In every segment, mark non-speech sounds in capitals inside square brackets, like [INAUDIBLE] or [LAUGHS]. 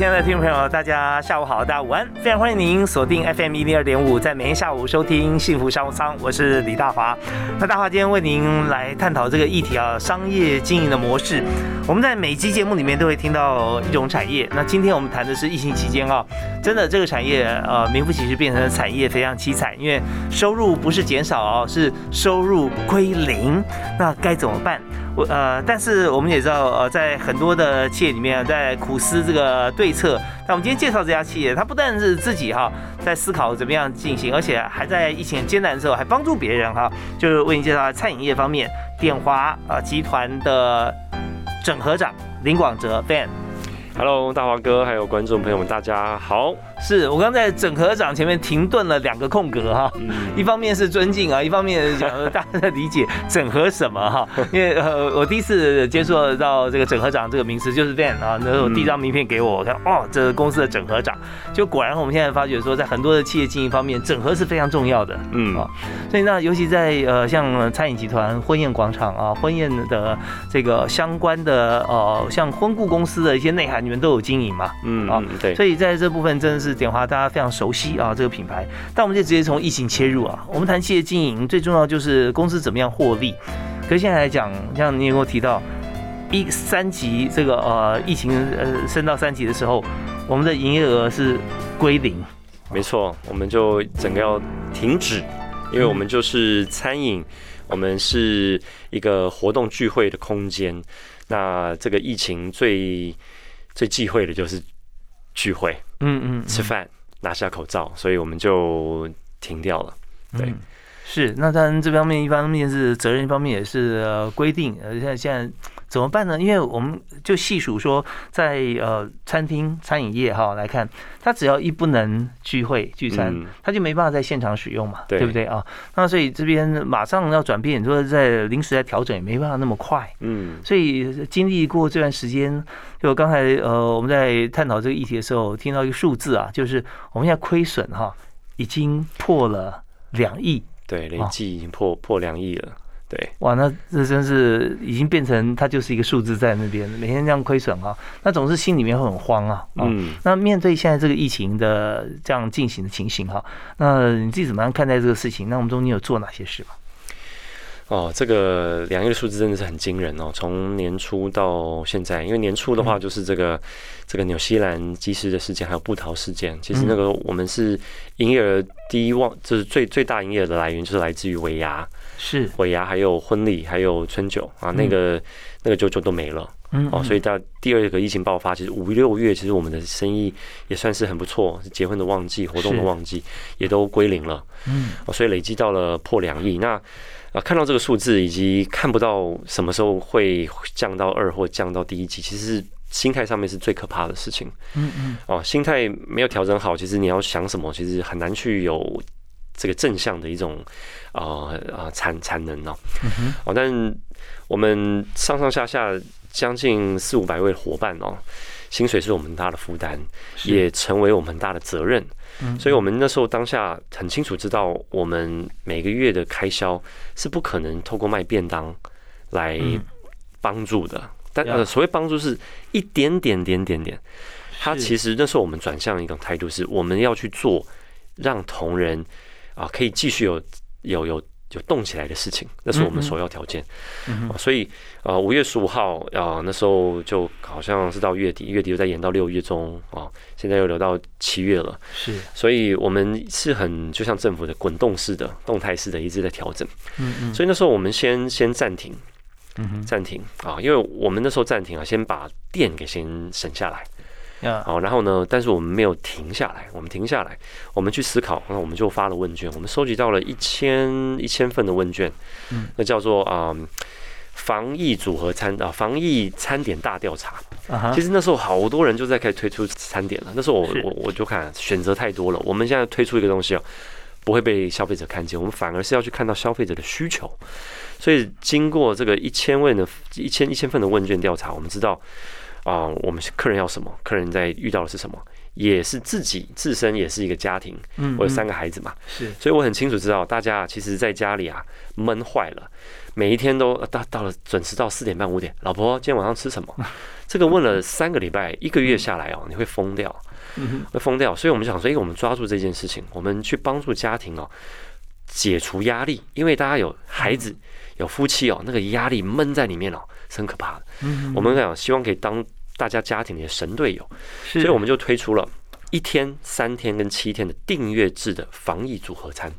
亲爱的听众朋友，大家下午好，大家午安，非常欢迎您锁定 FM 一零二点五，在每天下午收听幸福商务舱，我是李大华。那大华今天为您来探讨这个议题啊，商业经营的模式。我们在每期节目里面都会听到一种产业，那今天我们谈的是疫情期间啊，真的这个产业呃名副其实变成了产业非常凄惨，因为收入不是减少哦，是收入归零，那该怎么办？我呃，但是我们也知道，呃，在很多的企业里面，在苦思这个对策。那我们今天介绍这家企业，它不但是自己哈在思考怎么样进行，而且还在疫情艰难的时候还帮助别人哈。就是为您介绍餐饮业方面，点华啊集团的整合长林广哲 Ben。Hello，大华哥，还有观众朋友们，大家好。是我刚在整合长前面停顿了两个空格哈，一方面是尊敬啊，一方面讲大家的理解整合什么哈，[LAUGHS] 因为呃我第一次接触到这个整合长这个名词就是 Van 啊，那时候第一张名片给我，我看哦，这是公司的整合长，就果然我们现在发觉说，在很多的企业经营方面，整合是非常重要的，嗯。啊，所以那尤其在呃像餐饮集团婚宴广场啊，婚宴的这个相关的呃像婚顾公司的一些内涵，你们都有经营嘛，嗯啊对，所以在这部分真的是。点华大家非常熟悉啊，这个品牌。但我们就直接从疫情切入啊。我们谈企业经营，最重要就是公司怎么样获利。可是现在来讲，像你有我提到一三级这个呃疫情呃升到三级的时候，我们的营业额是归零。没错，我们就整个要停止，因为我们就是餐饮，我们是一个活动聚会的空间。那这个疫情最最忌讳的就是聚会。嗯嗯，吃饭拿下口罩，所以我们就停掉了。对，是那当然这方面一方面是责任，一方面也是呃规定。呃，现在现在。怎么办呢？因为我们就细数说，在呃餐厅餐饮业哈来看，他只要一不能聚会聚餐，他就没办法在现场使用嘛，对不对啊？那所以这边马上要转变，你说在临时在调整也没办法那么快，嗯，所以经历过这段时间，就刚才呃我们在探讨这个议题的时候，听到一个数字啊，就是我们现在亏损哈已经破了两亿，对，累计已经破破两亿了。对，哇，那这真是已经变成它就是一个数字在那边，每天这样亏损啊，那总是心里面会很慌啊。嗯，那面对现在这个疫情的这样进行的情形哈，那你自己怎么样看待这个事情？那我们中间有做哪些事吗？哦，这个两亿的数字真的是很惊人哦！从年初到现在，因为年初的话就是这个这个纽西兰机师的事件，还有布桃事件。其实那个我们是营业额第一旺，就是最最大营业额的来源就是来自于尾牙，是尾牙，还有婚礼，还有春酒啊，那个那个就就都没了。嗯，哦，所以到第二个疫情爆发，其实五六月其实我们的生意也算是很不错，结婚的旺季、活动的旺季也都归零了。嗯，哦，所以累积到了破两亿。那啊，看到这个数字，以及看不到什么时候会降到二或降到第一级，其实心态上面是最可怕的事情。嗯嗯。哦，心态没有调整好，其实你要想什么，其实很难去有这个正向的一种啊啊产产能哦。哦，但我们上上下下将近四五百位伙伴哦，薪水是我们很大的负担，也成为我们很大的责任。所以，我们那时候当下很清楚知道，我们每个月的开销是不可能透过卖便当来帮助的。但呃，所谓帮助是一点点点点点。他其实那时候我们转向一种态度，是我们要去做让同仁啊可以继续有有有。就动起来的事情，那是我们首要条件。所以，呃，五月十五号啊，那时候就好像是到月底，月底又再延到六月中啊，现在又留到七月了。是，所以我们是很就像政府的滚动式的、动态式的，一直在调整。嗯嗯。所以那时候我们先先暂停，嗯暂停啊，因为我们那时候暂停啊，先把电给先省下来。好，然后呢？但是我们没有停下来，我们停下来，我们去思考。那我们就发了问卷，我们收集到了一千一千份的问卷，嗯，那叫做啊防疫组合餐啊，防疫餐点大调查。其实那时候好多人就在开始推出餐点了。那时候我我我就看选择太多了。我们现在推出一个东西哦，不会被消费者看见，我们反而是要去看到消费者的需求。所以经过这个一千问的一千一千份的问卷调查，我们知道啊，我们客人要什么，客人在遇到的是什么。也是自己自身也是一个家庭，嗯，我有三个孩子嘛，是，所以我很清楚知道，大家其实在家里啊闷坏了，每一天都到到了准时到四点半五点，老婆今天晚上吃什么？[LAUGHS] 这个问了三个礼拜，一个月下来哦，你会疯掉，会疯掉。所以我们想说，哎，我们抓住这件事情，我们去帮助家庭哦，解除压力，因为大家有孩子有夫妻哦，那个压力闷在里面哦，是很可怕的。嗯，我们讲希望可以当。大家家庭里的神队友，所以我们就推出了一天、三天跟七天的订阅制的防疫组合餐。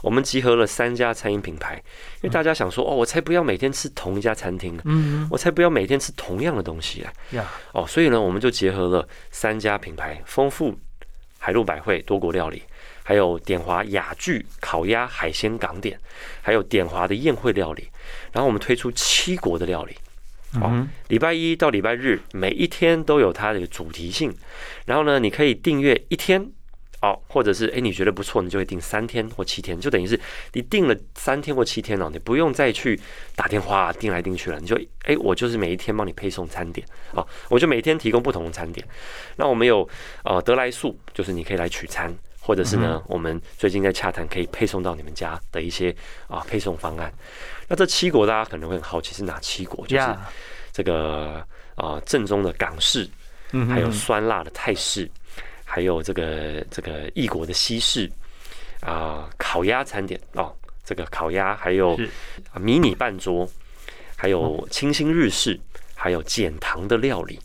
我们集合了三家餐饮品牌，因为大家想说哦，我才不要每天吃同一家餐厅，嗯，我才不要每天吃同样的东西啊，哦，所以呢，我们就结合了三家品牌：丰富海陆百汇多国料理，还有点华雅聚烤鸭海鲜港点，还有点华的宴会料理。然后我们推出七国的料理。哦，礼拜一到礼拜日，每一天都有它的主题性。然后呢，你可以订阅一天，哦，或者是哎，你觉得不错，你就会订三天或七天，就等于是你订了三天或七天哦，你不用再去打电话订来订去了，你就哎，我就是每一天帮你配送餐点，哦，我就每天提供不同的餐点。那我们有呃德来速，就是你可以来取餐，或者是呢，我们最近在洽谈可以配送到你们家的一些啊配送方案。那这七国大家可能会很好奇是哪七国？就是这个啊正宗的港式，还有酸辣的泰式，还有这个这个异国的西式啊烤鸭餐点哦，这个烤鸭还有迷你半桌，还有清新日式，还有减糖的料理。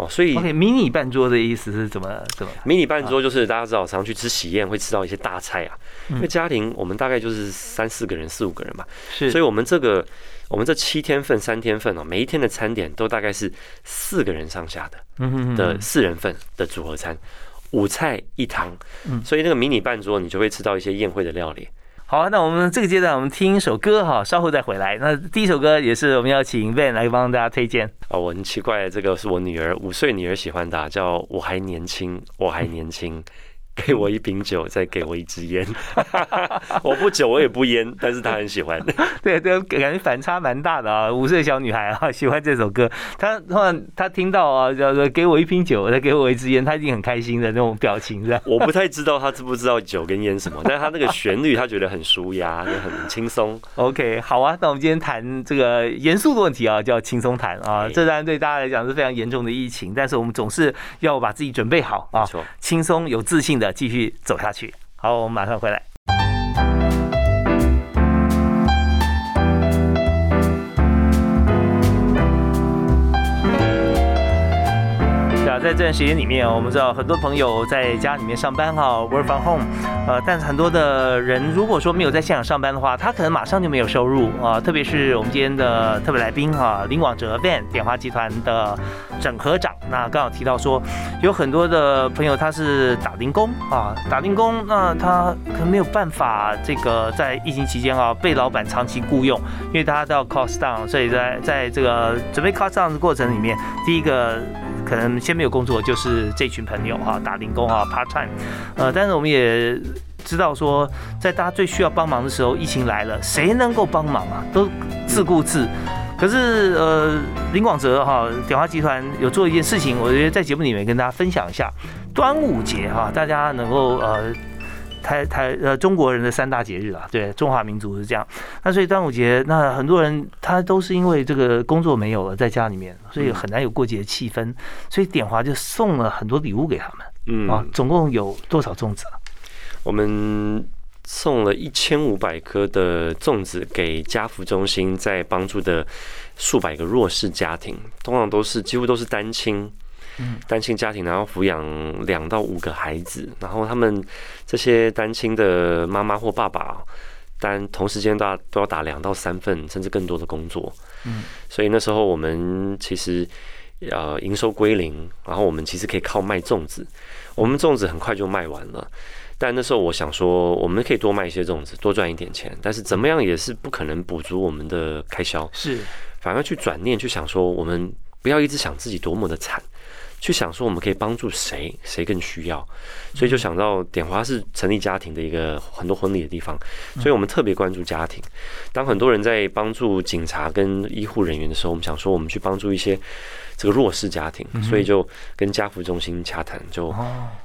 哦，所以，OK，迷你半桌的意思是怎么怎么？迷你半桌就是大家知道，常去吃喜宴会吃到一些大菜啊。因为家庭我们大概就是三四个人、四五个人嘛，是。所以我们这个我们这七天份、三天份哦，每一天的餐点都大概是四个人上下的，嗯的四人份的组合餐，五菜一汤。嗯，所以那个迷你半桌，你就会吃到一些宴会的料理。好，那我们这个阶段我们听一首歌哈，稍后再回来。那第一首歌也是我们要请 Ben 来帮大家推荐。啊，我很奇怪，这个是我女儿五岁女儿喜欢的，叫《我还年轻，我还年轻》。给我一瓶酒，再给我一支烟。[LAUGHS] 我不酒，我也不烟，但是他很喜欢。对 [LAUGHS] 对，感觉反差蛮大的啊！五岁小女孩啊，喜欢这首歌。她突然她听到啊，叫做给我一瓶酒，再给我一支烟，她一定很开心的那种表情，是吧？[LAUGHS] 我不太知道她知不知道酒跟烟什么，但是她那个旋律，她觉得很舒压，就很轻松。OK，好啊，那我们今天谈这个严肃的问题啊，叫轻松谈啊。这当然对大家来讲是非常严重的疫情，但是我们总是要把自己准备好啊，轻松有自信的。继续走下去。好，我们马上回来。在这段时间里面，我们知道很多朋友在家里面上班哈，work from home，呃，但是很多的人如果说没有在现场上班的话，他可能马上就没有收入啊。特别是我们今天的特别来宾哈，林广哲 Van 点华集团的整合长，那刚好提到说，有很多的朋友他是打零工啊，打零工，那他可能没有办法这个在疫情期间啊被老板长期雇佣，因为大家都要 cost down，所以在在这个准备 cost down 的过程里面，第一个。可能先没有工作，就是这群朋友哈，打零工啊，part time，呃，但是我们也知道说，在大家最需要帮忙的时候，疫情来了，谁能够帮忙啊？都自顾自。可是呃，林广泽哈，点花集团有做一件事情，我觉得在节目里面跟大家分享一下，端午节哈，大家能够呃。台台呃，中国人的三大节日啊，对，中华民族是这样。那所以端午节，那很多人他都是因为这个工作没有了，在家里面，所以很难有过节气氛。所以点华就送了很多礼物给他们，嗯啊，总共有多少粽子啊？我们送了一千五百颗的粽子给家福中心，在帮助的数百个弱势家庭，通常都是几乎都是单亲。单亲家庭，然后抚养两到五个孩子，然后他们这些单亲的妈妈或爸爸，但同时间都要都要打两到三份甚至更多的工作，嗯，所以那时候我们其实呃营收归零，然后我们其实可以靠卖粽子，我们粽子很快就卖完了，但那时候我想说，我们可以多卖一些粽子，多赚一点钱，但是怎么样也是不可能补足我们的开销，是，反而去转念去想说，我们不要一直想自己多么的惨。去想说我们可以帮助谁，谁更需要，所以就想到点华是成立家庭的一个很多婚礼的地方，所以我们特别关注家庭。当很多人在帮助警察跟医护人员的时候，我们想说我们去帮助一些这个弱势家庭，所以就跟家福中心洽谈，就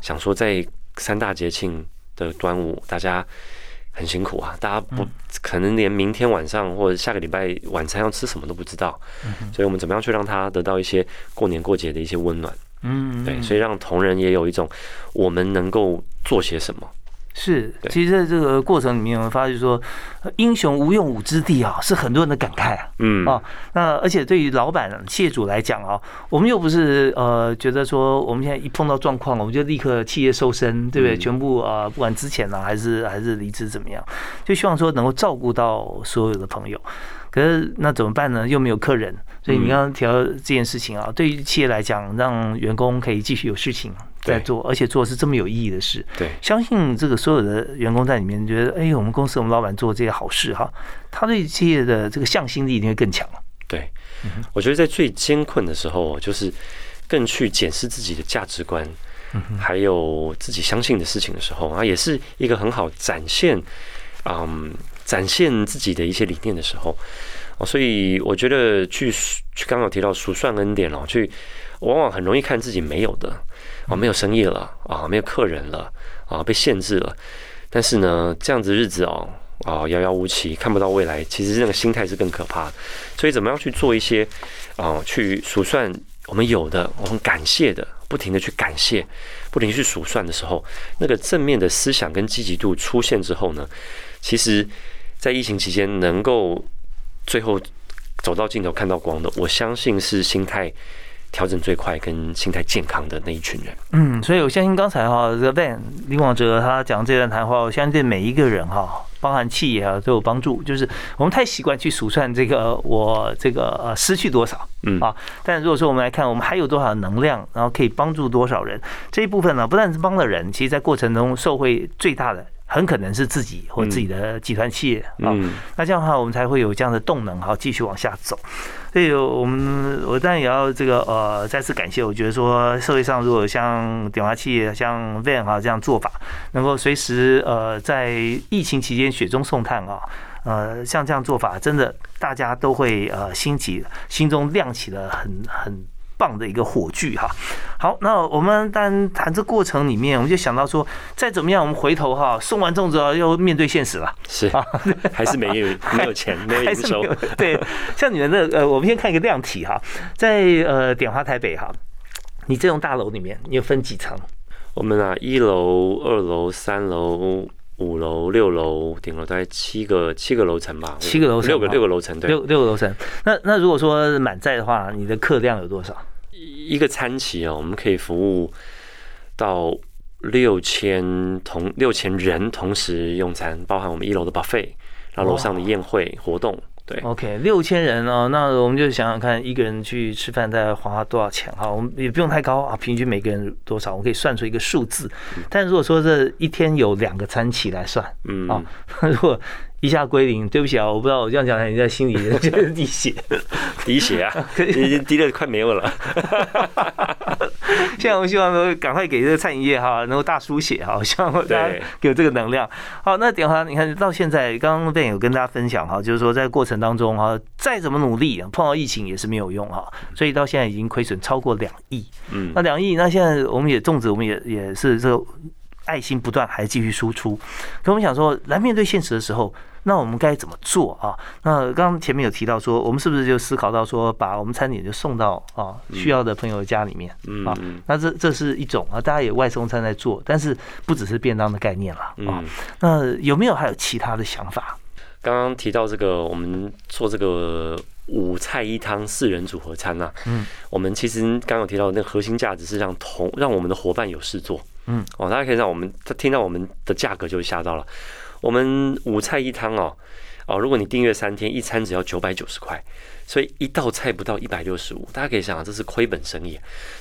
想说在三大节庆的端午，大家很辛苦啊，大家不可能连明天晚上或者下个礼拜晚餐要吃什么都不知道，所以我们怎么样去让他得到一些过年过节的一些温暖。嗯，对，所以让同仁也有一种我们能够做些什么。是，其实在这个过程里面，我们发现说，英雄无用武之地啊，是很多人的感慨啊。嗯啊，那而且对于老板、谢主来讲啊，我们又不是呃觉得说，我们现在一碰到状况，我们就立刻企业收身，对不对？全部啊，不管之前呢，还是还是离职怎么样，就希望说能够照顾到所有的朋友。可是那怎么办呢？又没有客人，所以你刚刚提到这件事情啊，对于企业来讲，让员工可以继续有事情在做，而且做的是这么有意义的事。对，相信这个所有的员工在里面觉得，哎，我们公司我们老板做这些好事哈，他对企业的这个向心力一定会更强。对，我觉得在最艰困的时候，就是更去检视自己的价值观，还有自己相信的事情的时候啊，也是一个很好展现，嗯。展现自己的一些理念的时候，哦，所以我觉得去去刚刚有提到数算恩典哦，去往往很容易看自己没有的啊，没有生意了啊，没有客人了啊，被限制了。但是呢，这样子日子哦啊遥遥无期，看不到未来，其实那个心态是更可怕。所以怎么样去做一些啊，去数算我们有的，我们感谢的，不停的去感谢，不停去数算的时候，那个正面的思想跟积极度出现之后呢，其实。在疫情期间能够最后走到尽头看到光的，我相信是心态调整最快跟心态健康的那一群人。嗯，所以我相信刚才哈这个 Van 林广哲他讲这段谈话，我相信对每一个人哈，包含企业啊都有帮助。就是我们太习惯去数算这个我这个呃失去多少，嗯啊，但如果说我们来看我们还有多少能量，然后可以帮助多少人，这一部分呢，不但是帮了人，其实在过程中受惠最大的。很可能是自己或自己的集团企业啊，那这样的话，我们才会有这样的动能好，继续往下走。所以，我们我当然也要这个呃，再次感谢。我觉得说，社会上如果像电话企业、像 Van 哈这样做法，能够随时呃在疫情期间雪中送炭啊，呃，像这样做法，真的大家都会呃兴起，心中亮起了很很。棒的一个火炬哈，好，那我们但谈这过程里面，我们就想到说，再怎么样，我们回头哈，送完粽子又面对现实了，是啊，还是没有 [LAUGHS] 没有钱，没有营收。对，像你们的呃，我们先看一个量体哈，在呃点花台北哈，你这栋大楼里面，你有分几层？我们啊，一楼、二楼、三楼、五楼、六楼，顶楼大概七个七个楼层吧，七个楼层，六个六个楼层，对，六六个楼层。那那如果说满载的话，你的客量有多少？一个餐期哦，我们可以服务到六千同六千人同时用餐，包含我们一楼的 buffet，然后楼上的宴会活动。对，OK，六千人哦，那我们就想想看，一个人去吃饭大概花多少钱哈？我们也不用太高啊，平均每个人多少，我可以算出一个数字。但如果说这一天有两个餐起来算，嗯啊，[LAUGHS] 如果一下归零，对不起啊，我不知道我这样讲，你在心里 [LAUGHS] 就是滴血，滴血啊，[LAUGHS] 已经滴的快没有了。[LAUGHS] 现在我们希望说赶快给这个餐饮业哈，能够大输血哈，希望大家有这个能量。好，那点华，你看到现在，刚刚 Ben 有跟大家分享哈，就是说在过程当中哈，再怎么努力，碰到疫情也是没有用哈，所以到现在已经亏损超过两亿。嗯，那两亿，那现在我们也粽子，我们也也是这个爱心不断，还继续输出。可我们想说，来面对现实的时候。那我们该怎么做啊？那刚刚前面有提到说，我们是不是就思考到说，把我们餐点就送到啊需要的朋友家里面啊？那这这是一种啊，大家也外送餐在做，但是不只是便当的概念了啊。那有没有还有其他的想法？刚刚提到这个，我们做这个五菜一汤四人组合餐呐。嗯，我们其实刚刚有提到那个核心价值是让同让我们的伙伴有事做。嗯，哦，大家可以让我们他听到我们的价格就吓到了。我们五菜一汤哦，哦，如果你订阅三天，一餐只要九百九十块，所以一道菜不到一百六十五，大家可以想想，这是亏本生意。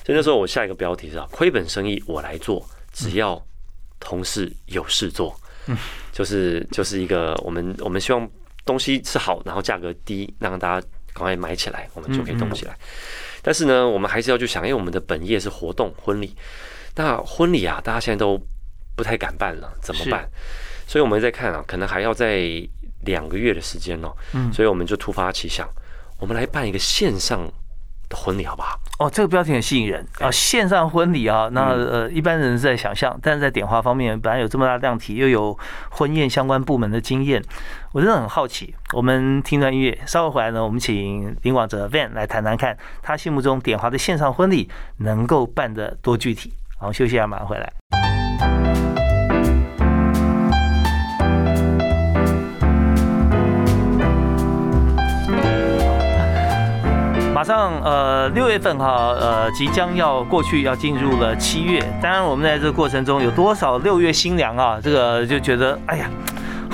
所以那时候我下一个标题是啊：亏本生意我来做，只要。同事有事做，就是就是一个我们我们希望东西是好，然后价格低，让大家赶快买起来，我们就可以动起来。但是呢，我们还是要去想，因为我们的本业是活动婚礼，那婚礼啊，大家现在都不太敢办了，怎么办？所以我们在看啊，可能还要在两个月的时间哦。嗯，所以我们就突发奇想，我们来办一个线上。的婚礼好不好？哦，这个标题很吸引人啊！线上婚礼啊，那呃，一般人是在想象，但是在点华方面，本来有这么大量体，又有婚宴相关部门的经验，我真的很好奇。我们听段音乐，稍后回来呢，我们请林广哲 Van 来谈谈看，他心目中点华的线上婚礼能够办得多具体。然后，休息一下，马上回来。马上呃六月份哈呃即将要过去要进入了七月，当然我们在这个过程中有多少六月新娘啊，这个就觉得哎呀。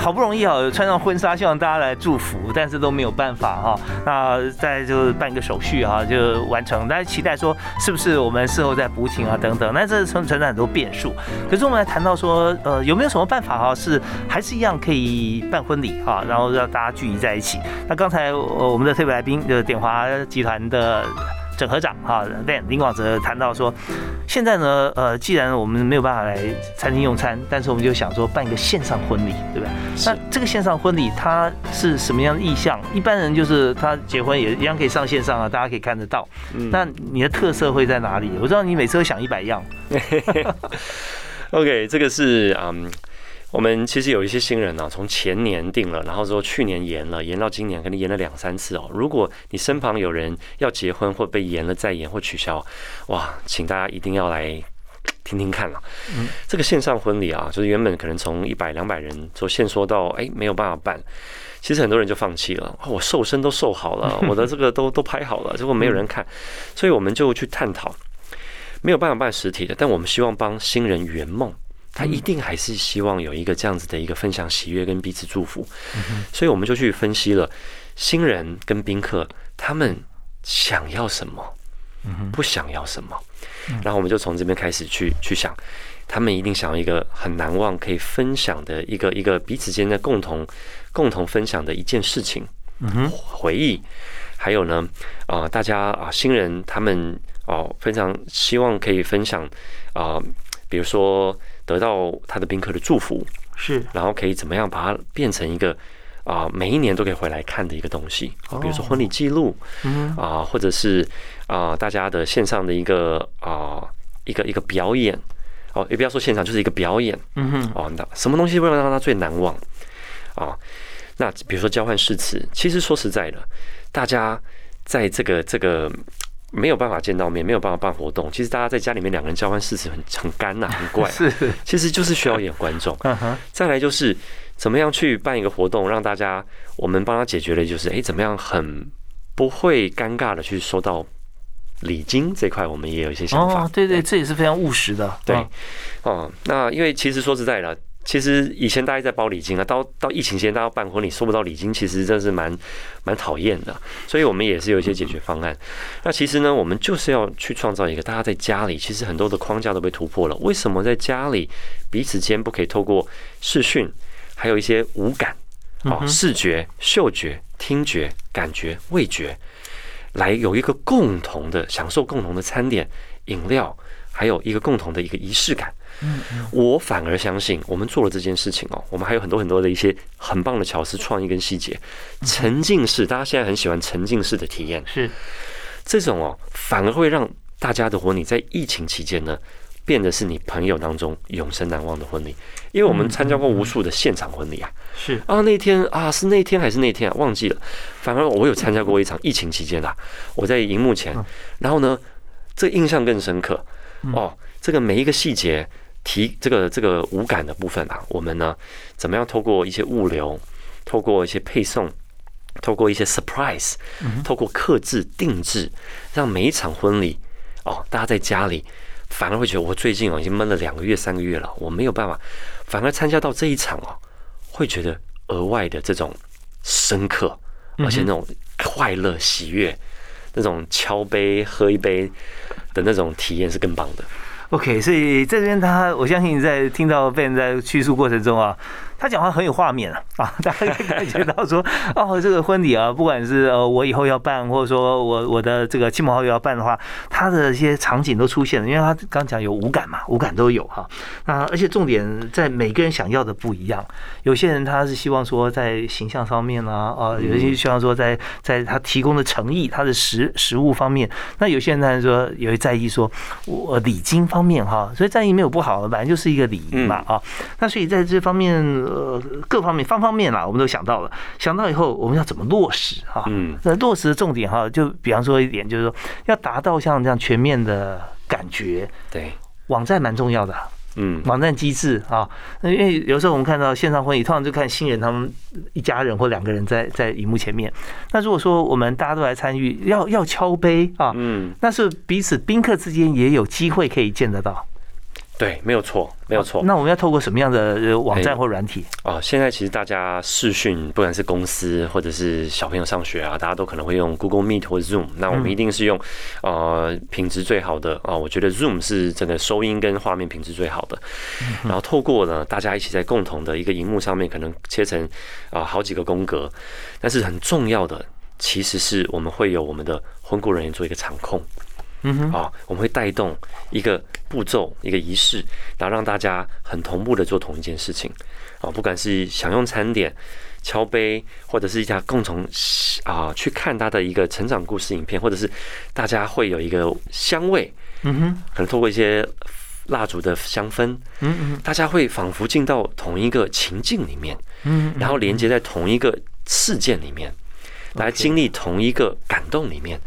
好不容易啊，穿上婚纱，希望大家来祝福，但是都没有办法哈。那再就办一个手续哈，就完成。大家期待说，是不是我们事后再补请啊等等？那这存存在很多变数。可是我们来谈到说，呃，有没有什么办法哈，是还是一样可以办婚礼哈，然后让大家聚集在一起？那刚才我们的特别来宾就是点华集团的。整合长哈，Van 林广泽谈到说，现在呢，呃，既然我们没有办法来餐厅用餐，但是我们就想说办一个线上婚礼，对不对？那这个线上婚礼它是什么样的意向？一般人就是他结婚也一样可以上线上啊，大家可以看得到。那你的特色会在哪里？我知道你每次都想一百样。[LAUGHS] OK，这个是嗯。我们其实有一些新人呢，从前年定了，然后说去年延了，延到今年，可能延了两三次哦。如果你身旁有人要结婚或被延了再延或取消，哇，请大家一定要来听听看了。嗯，这个线上婚礼啊，就是原本可能从一百两百人做限缩到哎没有办法办，其实很多人就放弃了。我瘦身都瘦好了，[LAUGHS] 我的这个都都拍好了，结果没有人看，所以我们就去探讨，没有办法办实体的，但我们希望帮新人圆梦。他一定还是希望有一个这样子的一个分享喜悦跟彼此祝福，所以我们就去分析了新人跟宾客他们想要什么，不想要什么，然后我们就从这边开始去去想，他们一定想要一个很难忘可以分享的一个一个彼此间的共同共同分享的一件事情，回忆，还有呢啊大家啊新人他们哦非常希望可以分享啊比如说。得到他的宾客的祝福是，然后可以怎么样把它变成一个啊，每一年都可以回来看的一个东西，比如说婚礼记录，嗯啊，或者是啊大家的线上的一个啊一个一个表演。哦，也不要说现场，就是一个表演，嗯哼，哦，那什么东西会让他最难忘？啊？那比如说交换誓词，其实说实在的，大家在这个这个。没有办法见到面，没有办法办活动。其实大家在家里面两个人交换誓词很 [LAUGHS] 很干呐，很怪。[LAUGHS] 是，其实就是需要演观众。[LAUGHS] 再来就是怎么样去办一个活动，让大家我们帮他解决的就是，哎，怎么样很不会尴尬的去收到礼金这块，我们也有一些想法。哦，对对，这也是非常务实的。对，哦，那因为其实说实在的。其实以前大家在包礼金啊，到到疫情期间，大家办婚礼收不到礼金，其实真是蛮蛮讨厌的。所以我们也是有一些解决方案。那其实呢，我们就是要去创造一个大家在家里，其实很多的框架都被突破了。为什么在家里彼此间不可以透过视讯，还有一些五感哦，视觉、嗅觉、听觉、感觉、味觉，来有一个共同的享受共同的餐点、饮料，还有一个共同的一个仪式感。嗯，我反而相信，我们做了这件事情哦，我们还有很多很多的一些很棒的巧思、创意跟细节。沉浸式，大家现在很喜欢沉浸式的体验，是这种哦，反而会让大家的婚礼在疫情期间呢，变得是你朋友当中永生难忘的婚礼。因为我们参加过无数的现场婚礼啊，是啊，那天啊是那天还是那天啊，忘记了。反而我有参加过一场疫情期间啊，我在荧幕前，然后呢，这印象更深刻哦，这个每一个细节。提这个这个无感的部分啊，我们呢怎么样透过一些物流，透过一些配送，透过一些 surprise，透过克制定制，让每一场婚礼哦，大家在家里反而会觉得我最近哦已经闷了两个月三个月了，我没有办法，反而参加到这一场哦，会觉得额外的这种深刻，而且那种快乐喜悦，那种敲杯喝一杯的那种体验是更棒的。OK，所以这边他，我相信在听到别人在叙述过程中啊。他讲话很有画面啊，[LAUGHS] 啊，大家可以感觉到说，[LAUGHS] 哦，这个婚礼啊，不管是呃我以后要办，或者说我我的这个亲朋好友要办的话，他的一些场景都出现了，因为他刚讲有五感嘛，五感都有哈。那而且重点在每个人想要的不一样，有些人他是希望说在形象方面啊，啊，有些希望说在在他提供的诚意，他的食食物方面，那有些人他说也会在意说我礼金方面哈，所以在意没有不好，本来就是一个礼仪嘛啊。那所以在这方面。呃，各方面方方面啦，我们都想到了。想到以后，我们要怎么落实哈？嗯，那落实的重点哈，就比方说一点，就是说要达到像这样全面的感觉。对，网站蛮重要的。嗯，网站机制啊，那因为有时候我们看到线上婚礼，通常就看新人他们一家人或两个人在在荧幕前面。那如果说我们大家都来参与，要要敲杯啊，嗯，那是彼此宾客之间也有机会可以见得到。对，没有错，没有错。那我们要透过什么样的网站或软体？哦，现在其实大家视讯，不管是公司或者是小朋友上学啊，大家都可能会用 Google Meet 或者 Zoom。那我们一定是用呃品质最好的啊，我觉得 Zoom 是整个收音跟画面品质最好的。然后透过呢，大家一起在共同的一个荧幕上面，可能切成啊好几个宫格。但是很重要的，其实是我们会有我们的婚顾人员做一个场控。嗯哼，啊，我们会带动一个步骤、一个仪式，然后让大家很同步的做同一件事情，啊，不管是享用餐点、敲杯，或者是一家共同啊去看他的一个成长故事影片，或者是大家会有一个香味，嗯哼，可能透过一些蜡烛的香氛，嗯嗯，大家会仿佛进到同一个情境里面，嗯，然后连接在同一个事件里面，来经历同一个感动里面。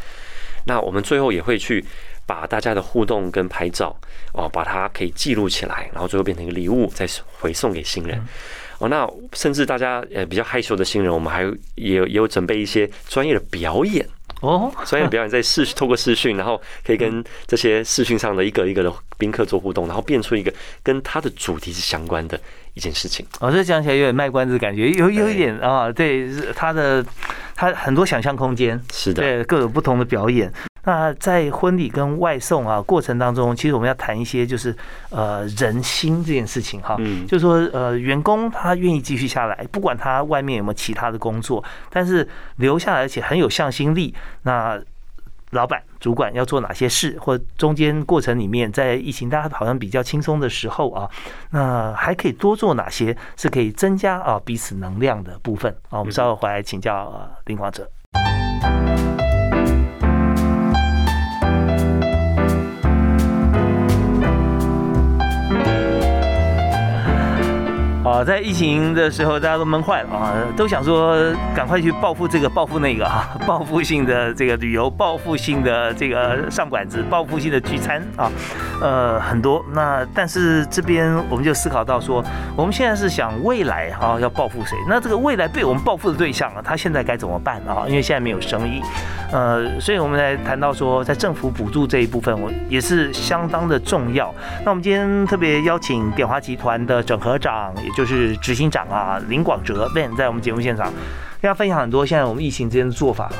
那我们最后也会去把大家的互动跟拍照哦，把它可以记录起来，然后最后变成一个礼物，再回送给新人哦。那甚至大家呃比较害羞的新人，我们还也也有准备一些专业的表演哦，专业表演在视透过视讯，然后可以跟这些视讯上的一个一个的宾客做互动，然后变出一个跟他的主题是相关的一件事情。哦，这讲起来有点卖关子感觉，有有一点啊，对，他的。他很多想象空间，是的，对，各种不同的表演。那在婚礼跟外送啊过程当中，其实我们要谈一些就是呃人心这件事情哈，嗯，就是说呃员工他愿意继续下来，不管他外面有没有其他的工作，但是留下来而且很有向心力，那。老板、主管要做哪些事，或中间过程里面，在疫情大家好像比较轻松的时候啊，那还可以多做哪些是可以增加啊彼此能量的部分啊？我们稍后回来请教林光哲。啊，在疫情的时候，大家都闷坏了啊，都想说赶快去报复这个、报复那个啊，报复性的这个旅游，报复性的这个上馆子，报复性的聚餐啊，呃，很多。那但是这边我们就思考到说，我们现在是想未来啊要报复谁？那这个未来被我们报复的对象啊，他现在该怎么办啊？因为现在没有生意，呃，所以我们来谈到说，在政府补助这一部分，我也是相当的重要。那我们今天特别邀请点华集团的整合长。也就是执行长啊，林广哲 Ben 在我们节目现场，跟大家分享很多现在我们疫情之间的做法，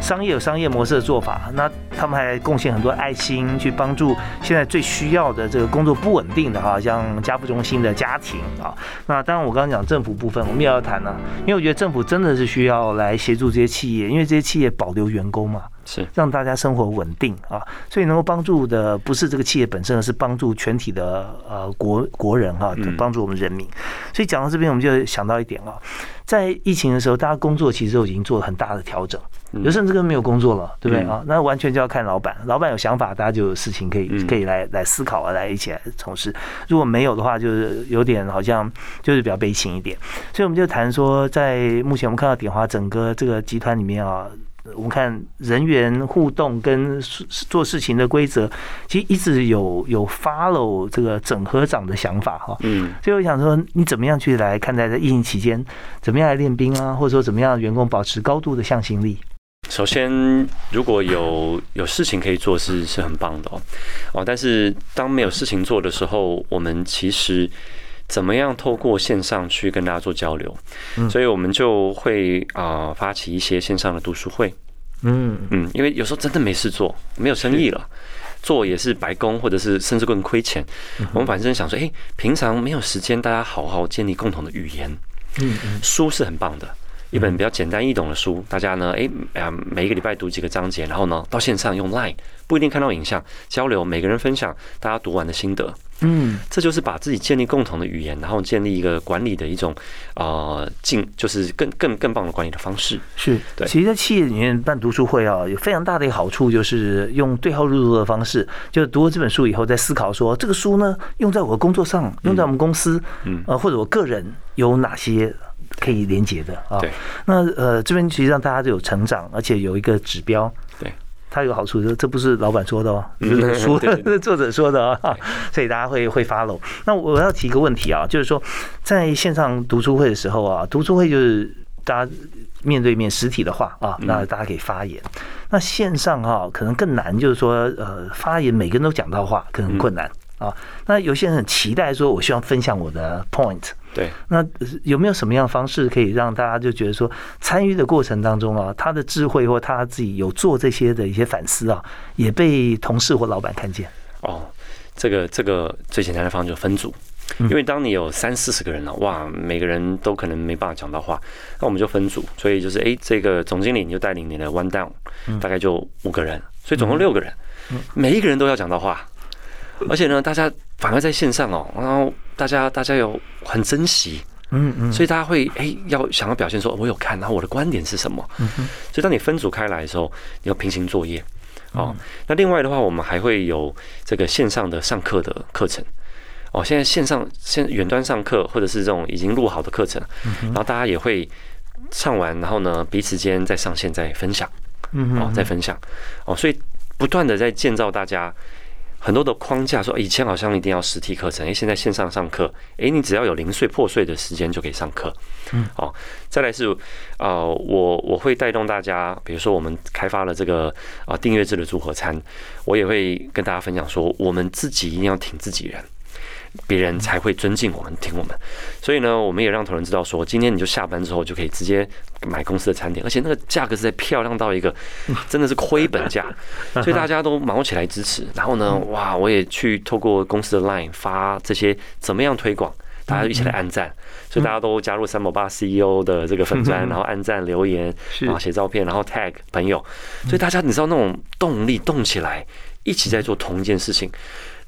商业有商业模式的做法，那他们还贡献很多爱心去帮助现在最需要的这个工作不稳定的哈，像家福中心的家庭啊。那当然我刚刚讲政府部分，我们也要谈呢，因为我觉得政府真的是需要来协助这些企业，因为这些企业保留员工嘛。是让大家生活稳定啊，所以能够帮助的不是这个企业本身，而是帮助全体的呃国国人哈，帮助我们人民。所以讲到这边，我们就想到一点啊，在疫情的时候，大家工作其实都已经做了很大的调整，有甚至跟没有工作了，对不对啊？那完全就要看老板，老板有想法，大家就有事情可以可以来来思考啊，来一起来从事。如果没有的话，就是有点好像就是比较悲情一点。所以我们就谈说，在目前我们看到点华整个这个集团里面啊。我们看人员互动跟做事情的规则，其实一直有有 follow 这个整合长的想法哈。嗯，所以我想说，你怎么样去来看待在疫情期间，怎么样来练兵啊，或者说怎么样员工保持高度的向心力？首先，如果有有事情可以做，是是很棒的哦。哦，但是当没有事情做的时候，我们其实。怎么样透过线上去跟大家做交流？所以我们就会啊发起一些线上的读书会。嗯嗯，因为有时候真的没事做，没有生意了，做也是白工，或者是甚至更亏钱。我们反正想说，哎，平常没有时间，大家好好建立共同的语言。嗯嗯，书是很棒的。一本比较简单易懂的书，大家呢，哎，啊，每一个礼拜读几个章节，然后呢，到线上用 Line，不一定看到影像交流，每个人分享大家读完的心得，嗯，这就是把自己建立共同的语言，然后建立一个管理的一种啊，进就是更更更棒的管理的方式。是。对，其实，在企业里面办读书会啊，有非常大的一个好处，就是用对号入座的方式，就读了这本书以后，再思考说，这个书呢，用在我的工作上，用在我们公司，嗯，呃，或者我个人有哪些。可以连接的啊，对，那呃这边其实让大家都有成长，而且有一个指标，对，它有好处，这这不是老板说的哦，是书的 [LAUGHS] 作者说的啊，所以大家会会 follow。那我要提一个问题啊，就是说在线上读书会的时候啊，读书会就是大家面对面实体的话啊，那大家可以发言。那线上哈可能更难，就是说呃发言每个人都讲到话，可能困难啊。那有些人很期待说，我希望分享我的 point。对，那有没有什么样的方式可以让大家就觉得说，参与的过程当中啊，他的智慧或他自己有做这些的一些反思啊，也被同事或老板看见？哦，这个这个最简单的方式就分组，因为当你有三四十个人了，哇，每个人都可能没办法讲到话，那我们就分组，所以就是哎，这个总经理你就带领你的 one down，大概就五个人，所以总共六个人，每一个人都要讲到话，而且呢，大家反而在线上哦，然后。大家，大家有很珍惜，嗯嗯，所以大家会哎，要想要表现说，我有看，然后我的观点是什么？嗯所以当你分组开来的时候，你要平行作业，哦。那另外的话，我们还会有这个线上的上课的课程，哦。现在线上现远端上课，或者是这种已经录好的课程，嗯然后大家也会上完，然后呢，彼此间再上线再分享，嗯哦，再分享，哦。所以不断的在建造大家。很多的框架说，以前好像一定要实体课程，哎，现在线上上课，哎，你只要有零碎破碎的时间就可以上课，嗯，好，再来是，呃，我我会带动大家，比如说我们开发了这个啊订阅制的组合餐，我也会跟大家分享说，我们自己一定要挺自己人。别人才会尊敬我们，听我们。所以呢，我们也让同仁知道说，今天你就下班之后就可以直接买公司的餐点，而且那个价格是在漂亮到一个 [LAUGHS] 真的是亏本价，[LAUGHS] 所以大家都忙起来支持。然后呢，哇，我也去透过公司的 Line 发这些怎么样推广，大家一起来按赞，所以大家都加入三毛八 CEO 的这个粉砖，然后按赞留言，然后写照片，然后 tag 朋友，所以大家你知道那种动力动起来，一起在做同一件事情。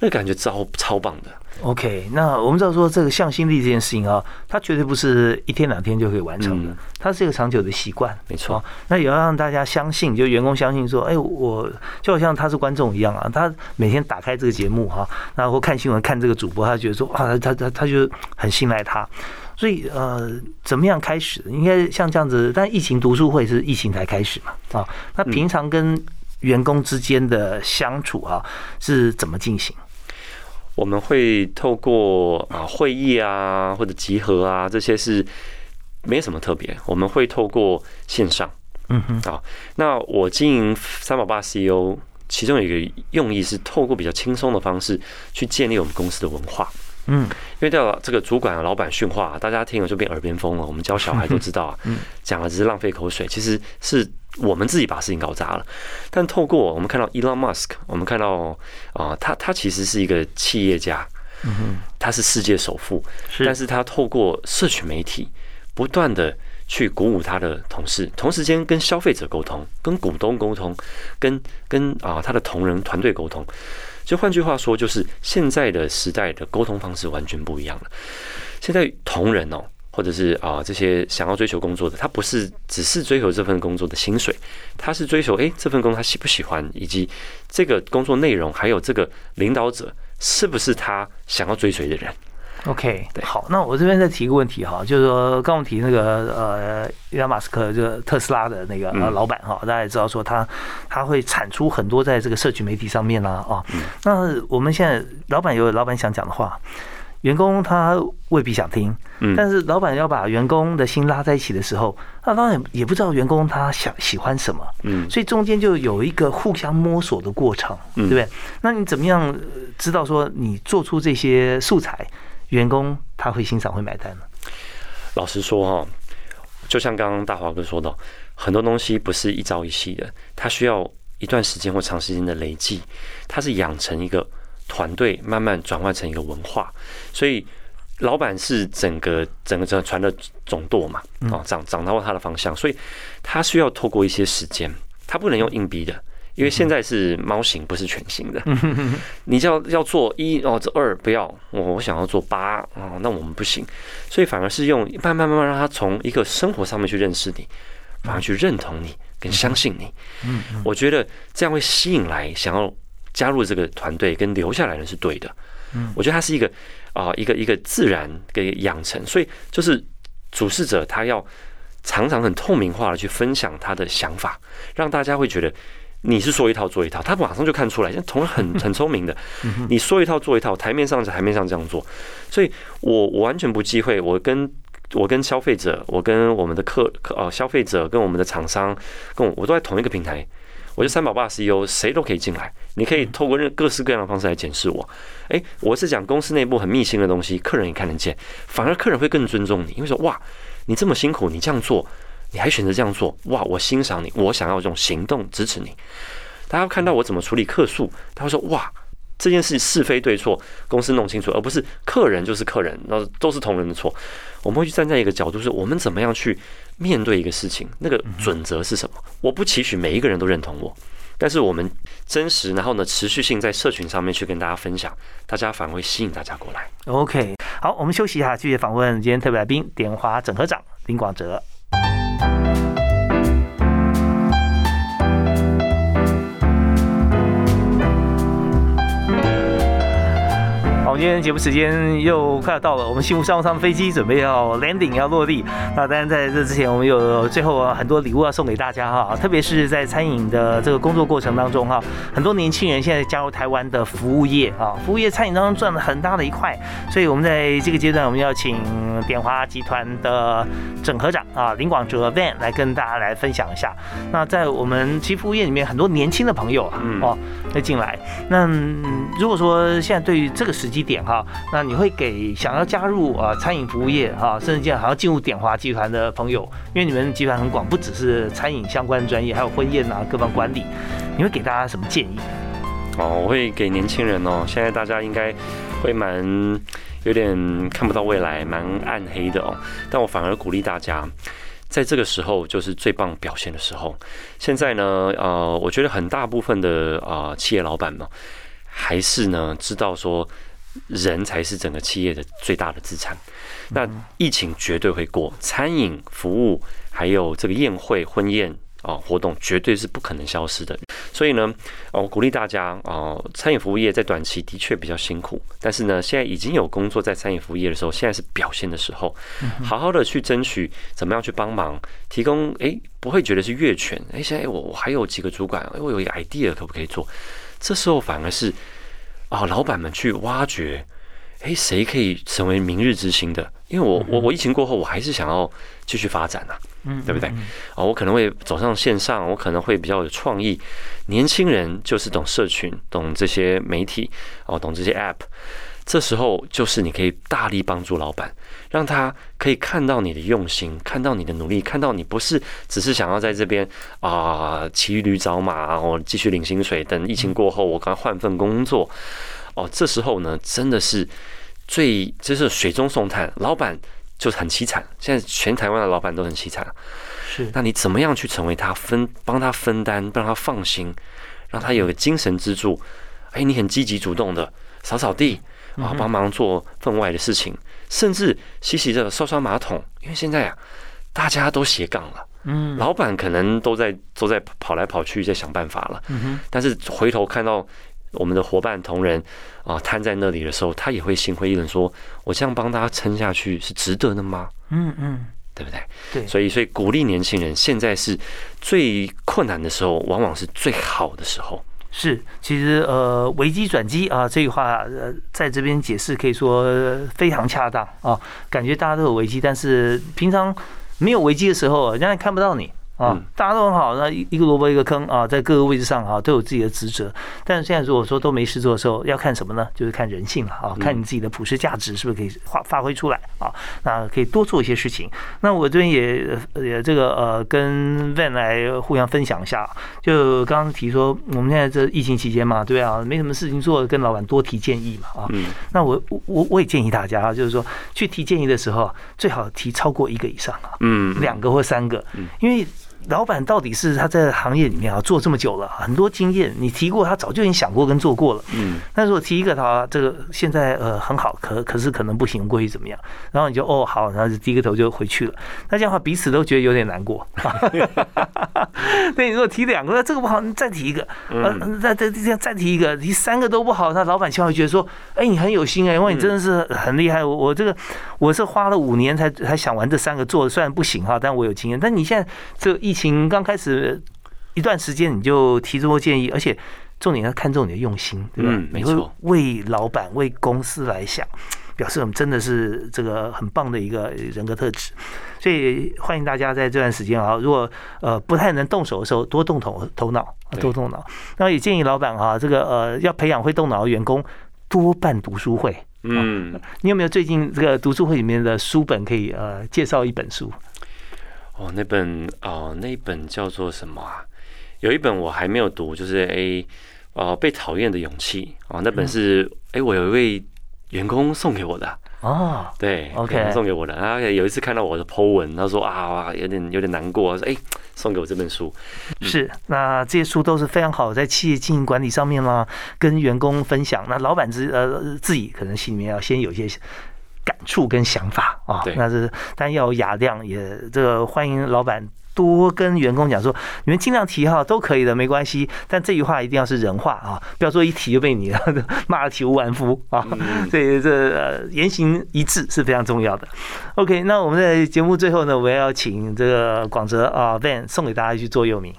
那感觉超超棒的。OK，那我们知道说这个向心力这件事情啊，它绝对不是一天两天就可以完成的，它是一个长久的习惯。没错，那也要让大家相信，就员工相信说，哎，我就好像他是观众一样啊，他每天打开这个节目哈，然后看新闻看这个主播，他觉得说啊，他他他就很信赖他。所以呃，怎么样开始？应该像这样子，但疫情读书会是疫情才开始嘛啊？那平常跟员工之间的相处啊，是怎么进行？我们会透过啊会议啊或者集合啊这些是没什么特别，我们会透过线上，嗯哼。啊，那我经营三宝八 CEO，其中有一个用意是透过比较轻松的方式去建立我们公司的文化，嗯，因为到这个主管老板训话，大家听了就变耳边风了。我们教小孩都知道啊，[LAUGHS] 讲了只是浪费口水，其实是。我们自己把事情搞砸了，但透过我们看到 Elon Musk，我们看到啊，他他其实是一个企业家，嗯他是世界首富，但是他透过社群媒体不断的去鼓舞他的同事，同时间跟消费者沟通，跟股东沟通，跟跟啊他的同仁团队沟通，就换句话说，就是现在的时代的沟通方式完全不一样了，现在同仁哦。或者是啊，这些想要追求工作的，他不是只是追求这份工作的薪水，他是追求哎，这份工他喜不喜欢，以及这个工作内容，还有这个领导者是不是他想要追随的人。OK，好，那我这边再提一个问题哈，就是说刚刚提那个呃，伊隆马斯克，就特斯拉的那个老板哈，大家也知道说他他会产出很多在这个社区媒体上面啦啊，那我们现在老板有老板想讲的话。员工他未必想听，但是老板要把员工的心拉在一起的时候，那当然也不知道员工他想喜欢什么，嗯，所以中间就有一个互相摸索的过程，对不对？那你怎么样知道说你做出这些素材，员工他会欣赏会买单吗？老实说哈，就像刚刚大华哥说的，很多东西不是一朝一夕的，它需要。一段时间或长时间的累积，它是养成一个团队，慢慢转换成一个文化。所以，老板是整个整个这船的总舵嘛，啊，掌掌握他的方向，所以他需要透过一些时间，他不能用硬逼的。因为现在是猫型，不是全型的。你要要做一哦，这二不要我，我想要做八哦，那我们不行。所以反而是用慢慢慢慢让他从一个生活上面去认识你，反而去认同你，跟相信你。嗯，我觉得这样会吸引来想要加入这个团队跟留下来的是对的。嗯，我觉得它是一个啊一个一个自然给养成，所以就是主事者他要常常很透明化的去分享他的想法，让大家会觉得。你是说一套做一套，他马上就看出来，像同仁很 [LAUGHS] 很聪明的。你说一套做一套，台面上在台面上这样做，所以我我完全不忌讳。我跟我跟消费者，我跟我们的客客呃消费者，跟我们的厂商，跟我我都在同一个平台。我就三宝爸 CEO，谁都可以进来，你可以透过任各式各样的方式来检视我。哎，我是讲公司内部很密心的东西，客人也看得见，反而客人会更尊重你，因为说哇，你这么辛苦，你这样做。你还选择这样做，哇！我欣赏你，我想要这种行动支持你。大家看到我怎么处理客诉，他会说：哇，这件事是非对错，公司弄清楚，而不是客人就是客人，那都是同仁的错。我们会去站在一个角度，是我们怎么样去面对一个事情，那个准则是什么？我不期许每一个人都认同我，但是我们真实，然后呢，持续性在社群上面去跟大家分享，大家反而会吸引大家过来。OK，好，我们休息一下，继续访问今天特别来宾，点华整合长林广哲。今天节目时间又快要到了，我们幸福商务舱飞机准备要 landing 要落地。那当然在这之前，我们有最后很多礼物要送给大家哈，特别是在餐饮的这个工作过程当中哈，很多年轻人现在加入台湾的服务业啊，服务业餐饮当中赚了很大的一块，所以我们在这个阶段，我们要请点华集团的整合长啊林广哲 Van 来跟大家来分享一下。那在我们其实服务业里面，很多年轻的朋友啊哦会进来。那如果说现在对于这个时机，点点哈，那你会给想要加入啊餐饮服务业哈，甚至这样还要进入点华集团的朋友，因为你们集团很广，不只是餐饮相关专业，还有婚宴啊各方管理，你会给大家什么建议？哦，我会给年轻人哦，现在大家应该会蛮有点看不到未来，蛮暗黑的哦，但我反而鼓励大家，在这个时候就是最棒表现的时候。现在呢，呃，我觉得很大部分的啊企业老板嘛，还是呢知道说。人才是整个企业的最大的资产。那疫情绝对会过，餐饮服务还有这个宴会、婚宴啊活动，绝对是不可能消失的。所以呢，我鼓励大家啊，餐饮服务业在短期的确比较辛苦，但是呢，现在已经有工作在餐饮服务业的时候，现在是表现的时候，好好的去争取，怎么样去帮忙，提供哎，不会觉得是越权。哎，现在我我还有几个主管，哎，我有一个 idea 可不可以做？这时候反而是。啊，老板们去挖掘，哎，谁可以成为明日之星的？因为我我我疫情过后，我还是想要继续发展呐，嗯，对不对？啊，我可能会走上线上，我可能会比较有创意。年轻人就是懂社群，懂这些媒体，哦，懂这些 app。这时候就是你可以大力帮助老板，让他可以看到你的用心，看到你的努力，看到你不是只是想要在这边啊骑驴找马，我继续领薪水，等疫情过后我刚换份工作。哦，这时候呢，真的是最就是水中送炭，老板就很凄惨。现在全台湾的老板都很凄惨。是，那你怎么样去成为他分帮他分担，让他放心，让他有个精神支柱？哎，你很积极主动的扫扫地。啊，帮忙做分外的事情，甚至洗洗这个刷刷马桶，因为现在啊，大家都斜杠了，嗯，老板可能都在都在跑来跑去，在想办法了，嗯哼，但是回头看到我们的伙伴同仁啊瘫在那里的时候，他也会心灰意冷，说：“我这样帮大家撑下去是值得的吗？”嗯嗯，对不对？对，所以所以鼓励年轻人，现在是最困难的时候，往往是最好的时候。是，其实呃，危机转机啊，这句话呃，在这边解释可以说非常恰当啊。感觉大家都有危机，但是平常没有危机的时候，人家看不到你。啊，大家都很好，那一一个萝卜一个坑啊，在各个位置上啊都有自己的职责。但是现在如果说都没事做的时候，要看什么呢？就是看人性了啊，看你自己的普世价值是不是可以发发挥出来啊？那可以多做一些事情。那我这边也也这个呃跟 Van 来互相分享一下，就刚刚提说我们现在这疫情期间嘛，对啊，没什么事情做，跟老板多提建议嘛啊。那我我我也建议大家啊，就是说去提建议的时候，最好提超过一个以上啊，嗯，两个或三个，因为。老板到底是他在行业里面啊做这么久了，很多经验，你提过他早就已经想过跟做过了。嗯，但是我提一个他这个现在呃很好，可可是可能不行，过去怎么样？然后你就哦好，然后就低个头就回去了。那这样的话彼此都觉得有点难过。[LAUGHS] 那，你如果提两个，这个不好，你再提一个，呃，再再这样再提一个，提三个都不好，那老板就会觉得说，哎，你很有心哎，因为你真的是很厉害。我我这个我是花了五年才才想完这三个做，虽然不行哈，但我有经验。但你现在这一。疫情刚开始一段时间，你就提出过建议，而且重点要看重你的用心，对吧？没错，为老板、为公司来想，表示我们真的是这个很棒的一个人格特质。所以欢迎大家在这段时间啊，如果呃不太能动手的时候，多动头头脑，多动脑。那也建议老板啊，这个呃要培养会动脑的员工，多办读书会。嗯，你有没有最近这个读书会里面的书本可以呃介绍一本书？哦，那本哦，那本叫做什么啊？有一本我还没有读，就是诶，哦，被讨厌的勇气哦，那本是诶，我有一位员工送给我的哦，对，OK，送给我的。然后有一次看到我的 Po 文，他说啊，有点有点难过，说诶，送给我这本书。是，那这些书都是非常好，在企业经营管理上面啦，跟员工分享。那老板自呃自己可能心里面要先有一些。感触跟想法啊，那是但要有雅量，也这个欢迎老板多跟员工讲说，你们尽量提哈都可以的，没关系。但这句话一定要是人话啊，不要说一提就被你 [LAUGHS] 骂的体无完肤啊。所以这言行一致是非常重要的。OK，那我们在节目最后呢，我们要请这个广泽啊 Van 送给大家一句座右铭，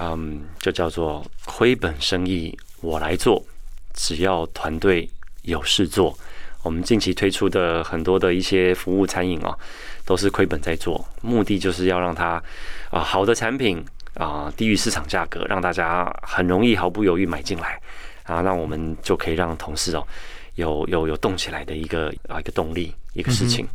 嗯，就叫做亏本生意我来做，只要团队有事做。我们近期推出的很多的一些服务餐饮哦，都是亏本在做，目的就是要让它啊好的产品啊低于市场价格，让大家很容易毫不犹豫买进来啊，那我们就可以让同事哦有有有动起来的一个啊一个动力一个事情。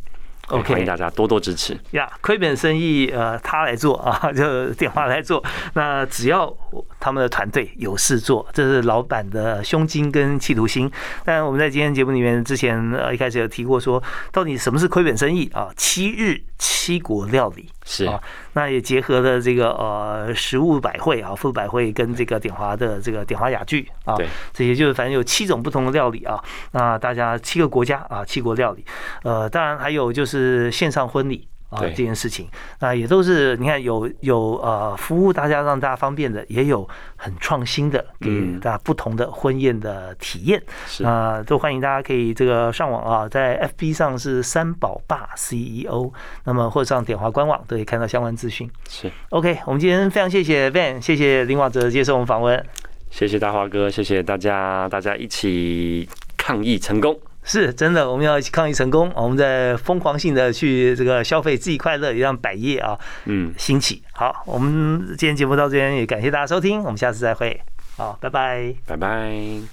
OK，欢迎大家多多支持呀！亏本生意，呃，他来做啊，就电话来做。那只要他们的团队有事做，这是老板的胸襟跟企图心。但我们在今天节目里面之前呃一开始有提过，说到底什么是亏本生意啊？七日七国料理是啊，那也结合了这个呃食物百汇啊，富百汇跟这个典华的这个典华雅聚啊，对，这些就是反正有七种不同的料理啊。那大家七个国家啊，七国料理，呃，当然还有就。是线上婚礼啊，这件事情，那也都是你看有有呃服务大家让大家方便的，也有很创新的给大家不同的婚宴的体验，啊，都欢迎大家可以这个上网啊，在 FB 上是三宝爸 CEO，那么或者上点华官网都可以看到相关资讯。是。OK，我们今天非常谢谢 Van，谢谢林华哲接受我们访问，谢谢大华哥，谢谢大家，大家一起抗疫成功。是真的，我们要一起抗疫成功。我们在疯狂性的去这个消费，自己快乐，也让百业啊，嗯，兴起。好，我们今天节目到这边，也感谢大家收听，我们下次再会。好，拜拜，拜拜。